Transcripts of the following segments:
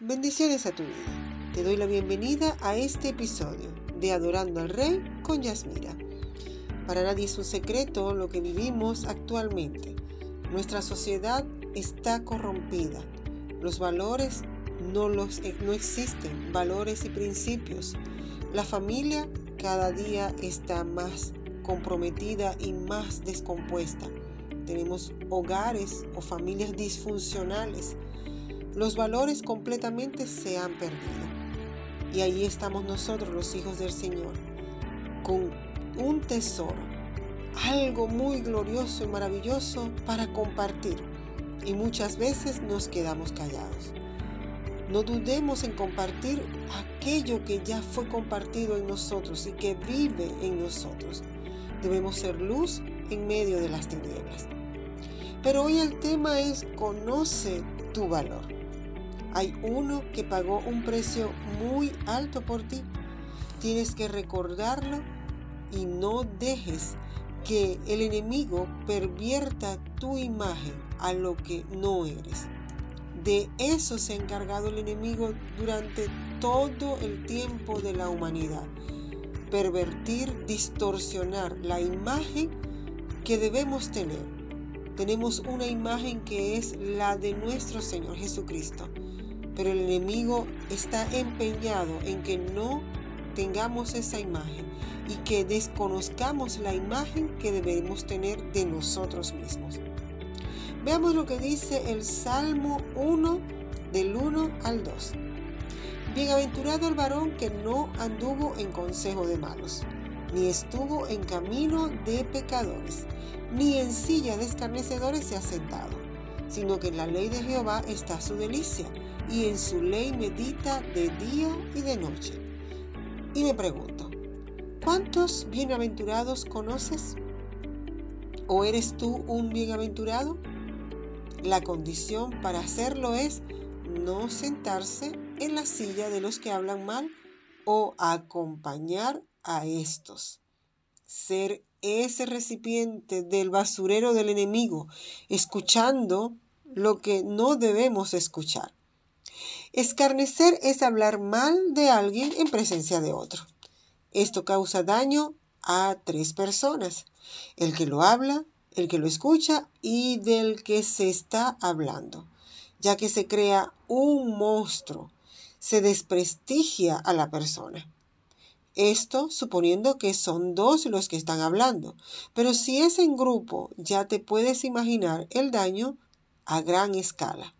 Bendiciones a tu vida. Te doy la bienvenida a este episodio de Adorando al Rey con Yasmira. Para nadie es un secreto lo que vivimos actualmente. Nuestra sociedad está corrompida. Los valores no, los, no existen, valores y principios. La familia cada día está más comprometida y más descompuesta. Tenemos hogares o familias disfuncionales. Los valores completamente se han perdido. Y ahí estamos nosotros, los hijos del Señor, con un tesoro, algo muy glorioso y maravilloso para compartir. Y muchas veces nos quedamos callados. No dudemos en compartir aquello que ya fue compartido en nosotros y que vive en nosotros. Debemos ser luz en medio de las tinieblas. Pero hoy el tema es conoce tu valor. Hay uno que pagó un precio muy alto por ti. Tienes que recordarlo y no dejes que el enemigo pervierta tu imagen a lo que no eres. De eso se ha encargado el enemigo durante todo el tiempo de la humanidad pervertir, distorsionar la imagen que debemos tener. Tenemos una imagen que es la de nuestro Señor Jesucristo, pero el enemigo está empeñado en que no tengamos esa imagen y que desconozcamos la imagen que debemos tener de nosotros mismos. Veamos lo que dice el Salmo 1 del 1 al 2. Bienaventurado el varón que no anduvo en consejo de malos, ni estuvo en camino de pecadores, ni en silla de escarnecedores se ha sentado, sino que en la ley de Jehová está su delicia, y en su ley medita de día y de noche. Y me pregunto, ¿cuántos bienaventurados conoces? ¿O eres tú un bienaventurado? La condición para hacerlo es no sentarse en la silla de los que hablan mal o acompañar a estos. Ser ese recipiente del basurero del enemigo, escuchando lo que no debemos escuchar. Escarnecer es hablar mal de alguien en presencia de otro. Esto causa daño a tres personas, el que lo habla, el que lo escucha y del que se está hablando, ya que se crea un monstruo se desprestigia a la persona. Esto suponiendo que son dos los que están hablando, pero si es en grupo ya te puedes imaginar el daño a gran escala.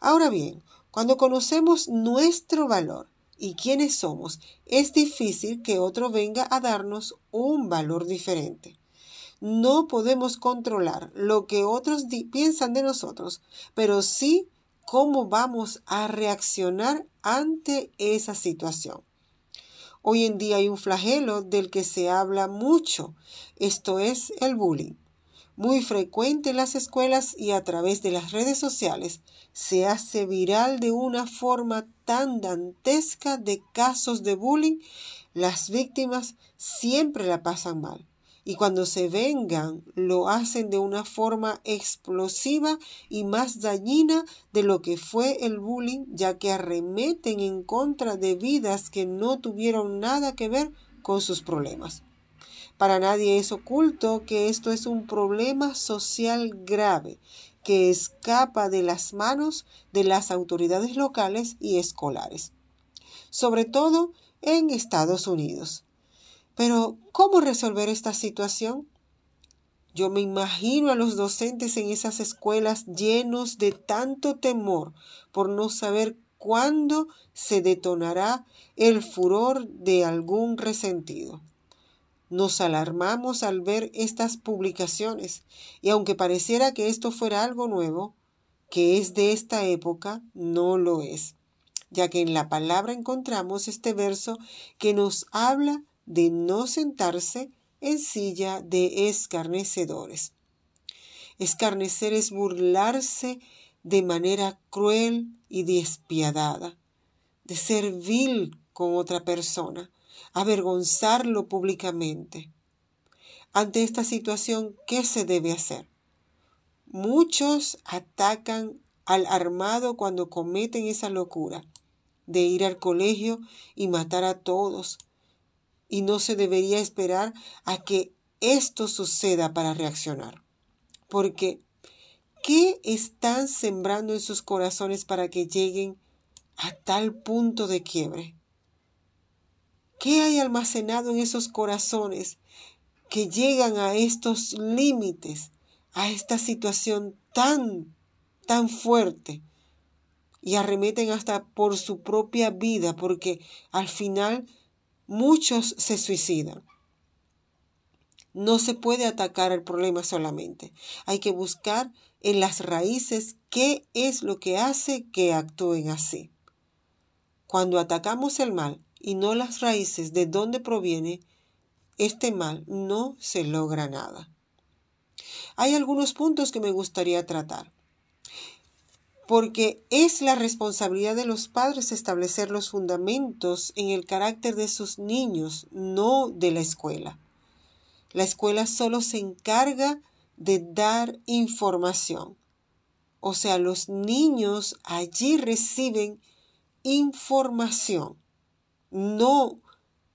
Ahora bien, cuando conocemos nuestro valor y quiénes somos, es difícil que otro venga a darnos un valor diferente. No podemos controlar lo que otros piensan de nosotros, pero sí cómo vamos a reaccionar ante esa situación. Hoy en día hay un flagelo del que se habla mucho, esto es el bullying. Muy frecuente en las escuelas y a través de las redes sociales se hace viral de una forma tan dantesca de casos de bullying, las víctimas siempre la pasan mal y cuando se vengan lo hacen de una forma explosiva y más dañina de lo que fue el bullying, ya que arremeten en contra de vidas que no tuvieron nada que ver con sus problemas. Para nadie es oculto que esto es un problema social grave que escapa de las manos de las autoridades locales y escolares, sobre todo en Estados Unidos. Pero, ¿cómo resolver esta situación? Yo me imagino a los docentes en esas escuelas llenos de tanto temor por no saber cuándo se detonará el furor de algún resentido. Nos alarmamos al ver estas publicaciones y aunque pareciera que esto fuera algo nuevo, que es de esta época, no lo es, ya que en la palabra encontramos este verso que nos habla de no sentarse en silla de escarnecedores. Escarnecer es burlarse de manera cruel y despiadada, de ser vil con otra persona, avergonzarlo públicamente. Ante esta situación, ¿qué se debe hacer? Muchos atacan al armado cuando cometen esa locura de ir al colegio y matar a todos. Y no se debería esperar a que esto suceda para reaccionar. Porque, ¿qué están sembrando en sus corazones para que lleguen a tal punto de quiebre? ¿Qué hay almacenado en esos corazones que llegan a estos límites, a esta situación tan, tan fuerte? y arremeten hasta por su propia vida, porque al final muchos se suicidan. No se puede atacar el problema solamente. Hay que buscar en las raíces qué es lo que hace que actúen así. Cuando atacamos el mal y no las raíces de dónde proviene, este mal no se logra nada. Hay algunos puntos que me gustaría tratar porque es la responsabilidad de los padres establecer los fundamentos en el carácter de sus niños, no de la escuela. La escuela solo se encarga de dar información. O sea, los niños allí reciben información, no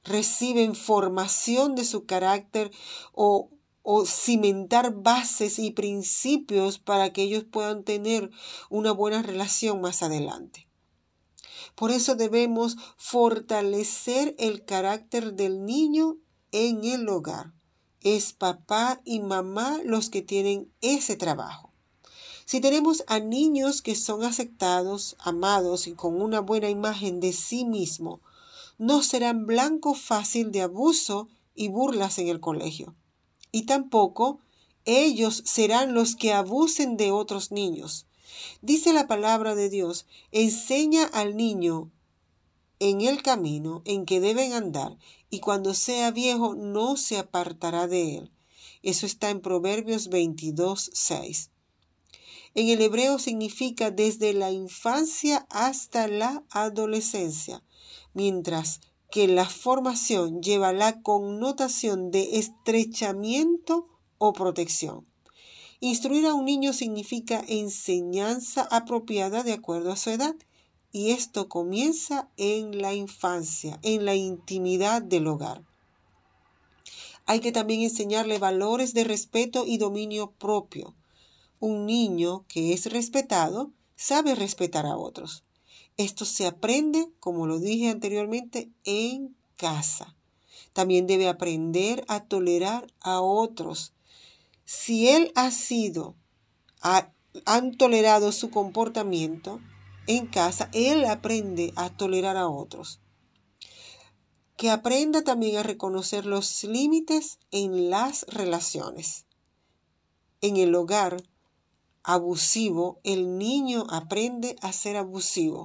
reciben formación de su carácter o o cimentar bases y principios para que ellos puedan tener una buena relación más adelante. Por eso debemos fortalecer el carácter del niño en el hogar. Es papá y mamá los que tienen ese trabajo. Si tenemos a niños que son aceptados, amados y con una buena imagen de sí mismo, no serán blanco fácil de abuso y burlas en el colegio y tampoco ellos serán los que abusen de otros niños. Dice la palabra de Dios, enseña al niño en el camino en que deben andar, y cuando sea viejo no se apartará de él. Eso está en Proverbios 22, 6. En el hebreo significa desde la infancia hasta la adolescencia, mientras que la formación lleva la connotación de estrechamiento o protección. Instruir a un niño significa enseñanza apropiada de acuerdo a su edad y esto comienza en la infancia, en la intimidad del hogar. Hay que también enseñarle valores de respeto y dominio propio. Un niño que es respetado sabe respetar a otros. Esto se aprende, como lo dije anteriormente, en casa. También debe aprender a tolerar a otros. Si él ha sido, han tolerado su comportamiento en casa, él aprende a tolerar a otros. Que aprenda también a reconocer los límites en las relaciones. En el hogar abusivo, el niño aprende a ser abusivo.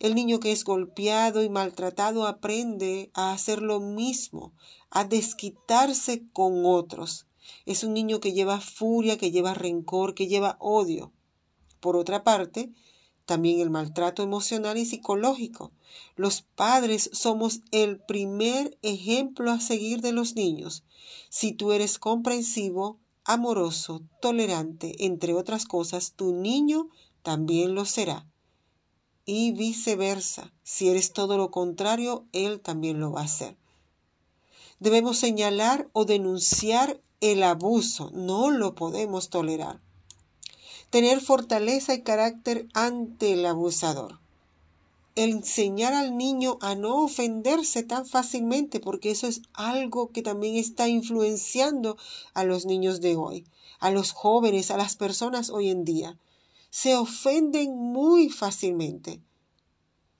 El niño que es golpeado y maltratado aprende a hacer lo mismo, a desquitarse con otros. Es un niño que lleva furia, que lleva rencor, que lleva odio. Por otra parte, también el maltrato emocional y psicológico. Los padres somos el primer ejemplo a seguir de los niños. Si tú eres comprensivo, amoroso, tolerante, entre otras cosas, tu niño también lo será y viceversa. Si eres todo lo contrario, Él también lo va a hacer. Debemos señalar o denunciar el abuso, no lo podemos tolerar. Tener fortaleza y carácter ante el abusador. Enseñar al niño a no ofenderse tan fácilmente, porque eso es algo que también está influenciando a los niños de hoy, a los jóvenes, a las personas hoy en día se ofenden muy fácilmente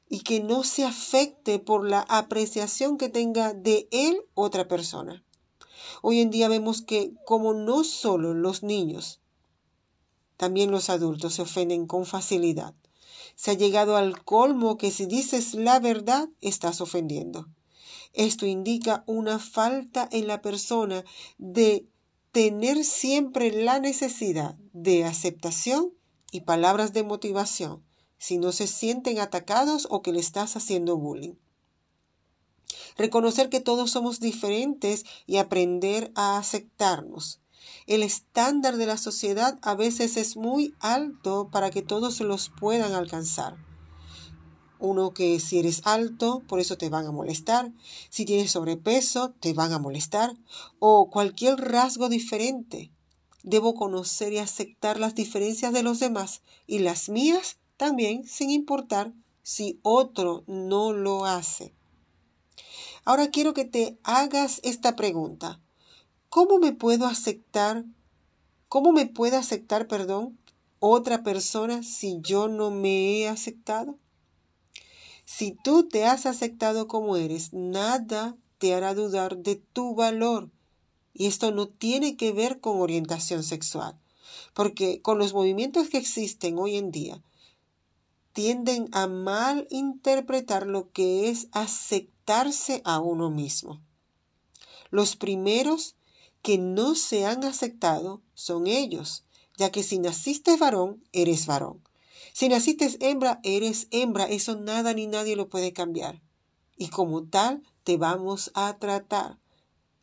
y que no se afecte por la apreciación que tenga de él otra persona. Hoy en día vemos que como no solo los niños, también los adultos se ofenden con facilidad. Se ha llegado al colmo que si dices la verdad estás ofendiendo. Esto indica una falta en la persona de tener siempre la necesidad de aceptación y palabras de motivación si no se sienten atacados o que le estás haciendo bullying. Reconocer que todos somos diferentes y aprender a aceptarnos. El estándar de la sociedad a veces es muy alto para que todos los puedan alcanzar. Uno que si eres alto, por eso te van a molestar. Si tienes sobrepeso, te van a molestar. O cualquier rasgo diferente. Debo conocer y aceptar las diferencias de los demás y las mías también, sin importar si otro no lo hace. Ahora quiero que te hagas esta pregunta. ¿Cómo me puedo aceptar? ¿Cómo me puede aceptar, perdón, otra persona si yo no me he aceptado? Si tú te has aceptado como eres, nada te hará dudar de tu valor. Y esto no tiene que ver con orientación sexual, porque con los movimientos que existen hoy en día, tienden a mal interpretar lo que es aceptarse a uno mismo. Los primeros que no se han aceptado son ellos, ya que si naciste varón, eres varón. Si naciste hembra, eres hembra. Eso nada ni nadie lo puede cambiar. Y como tal, te vamos a tratar.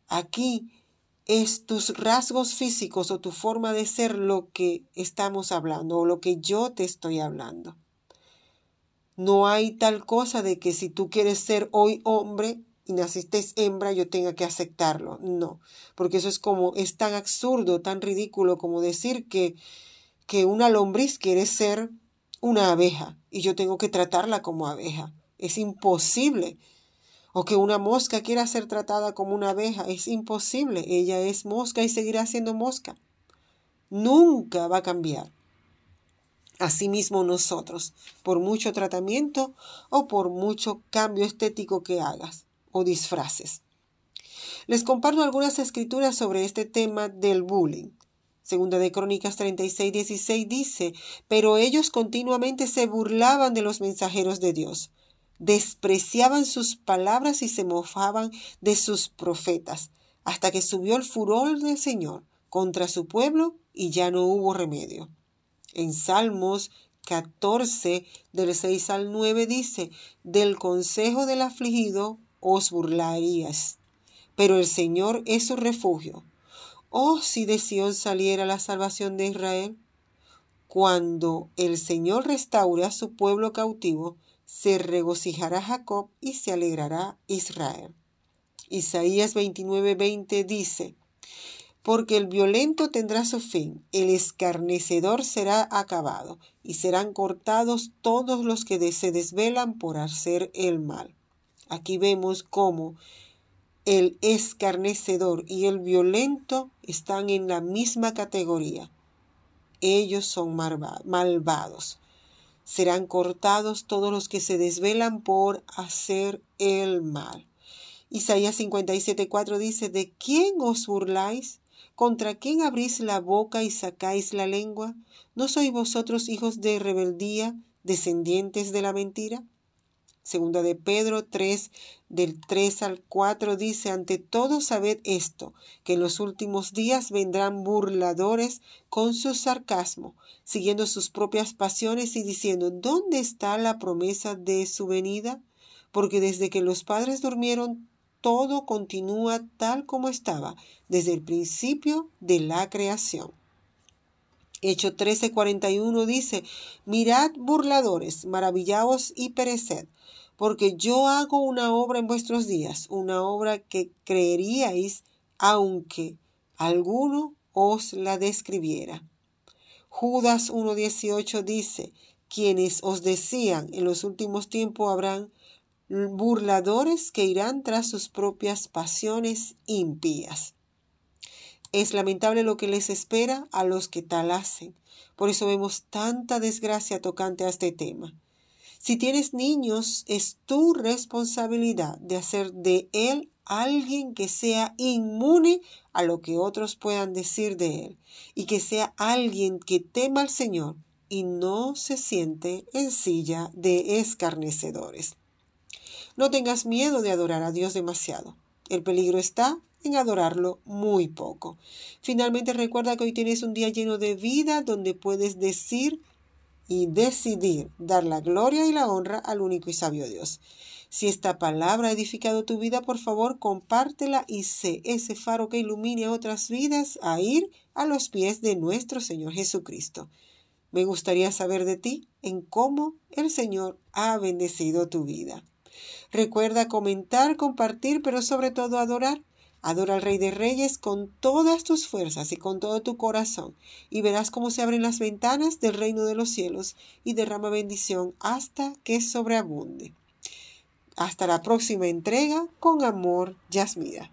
Aquí es tus rasgos físicos o tu forma de ser lo que estamos hablando o lo que yo te estoy hablando. No hay tal cosa de que si tú quieres ser hoy hombre y naciste hembra, yo tenga que aceptarlo. No, porque eso es como, es tan absurdo, tan ridículo como decir que, que una lombriz quiere ser una abeja y yo tengo que tratarla como abeja. Es imposible. O que una mosca quiera ser tratada como una abeja. Es imposible. Ella es mosca y seguirá siendo mosca. Nunca va a cambiar. Asimismo nosotros, por mucho tratamiento o por mucho cambio estético que hagas o disfraces. Les comparto algunas escrituras sobre este tema del bullying. Segunda de Crónicas 36, 16 dice, pero ellos continuamente se burlaban de los mensajeros de Dios, despreciaban sus palabras y se mofaban de sus profetas, hasta que subió el furor del Señor contra su pueblo y ya no hubo remedio. En Salmos 14, del 6 al 9 dice, del consejo del afligido os burlarías, pero el Señor es su refugio Oh, si de Sión saliera la salvación de Israel. Cuando el Señor restaure a su pueblo cautivo, se regocijará Jacob y se alegrará Israel. Isaías 29:20 dice, porque el violento tendrá su fin, el escarnecedor será acabado, y serán cortados todos los que se desvelan por hacer el mal. Aquí vemos cómo el escarnecedor y el violento están en la misma categoría. Ellos son malvados. Serán cortados todos los que se desvelan por hacer el mal. Isaías 57:4 dice, ¿de quién os burláis? ¿Contra quién abrís la boca y sacáis la lengua? ¿No sois vosotros hijos de rebeldía, descendientes de la mentira? Segunda de Pedro 3, del 3 al 4 dice, ante todo sabed esto, que en los últimos días vendrán burladores con su sarcasmo, siguiendo sus propias pasiones y diciendo, ¿dónde está la promesa de su venida? Porque desde que los padres durmieron, todo continúa tal como estaba desde el principio de la creación. Hecho 13:41 dice, mirad burladores, maravillaos y pereced, porque yo hago una obra en vuestros días, una obra que creeríais aunque alguno os la describiera. Judas 1.18 dice, quienes os decían en los últimos tiempos habrán burladores que irán tras sus propias pasiones impías. Es lamentable lo que les espera a los que tal hacen. Por eso vemos tanta desgracia tocante a este tema. Si tienes niños, es tu responsabilidad de hacer de él alguien que sea inmune a lo que otros puedan decir de él y que sea alguien que tema al Señor y no se siente en silla de escarnecedores. No tengas miedo de adorar a Dios demasiado. El peligro está en adorarlo muy poco. Finalmente recuerda que hoy tienes un día lleno de vida donde puedes decir y decidir dar la gloria y la honra al único y sabio Dios. Si esta palabra ha edificado tu vida, por favor, compártela y sé ese faro que ilumine a otras vidas a ir a los pies de nuestro Señor Jesucristo. Me gustaría saber de ti en cómo el Señor ha bendecido tu vida. Recuerda comentar, compartir, pero sobre todo adorar. Adora al Rey de Reyes con todas tus fuerzas y con todo tu corazón, y verás cómo se abren las ventanas del reino de los cielos y derrama bendición hasta que sobreabunde. Hasta la próxima entrega, con amor, Yasmira.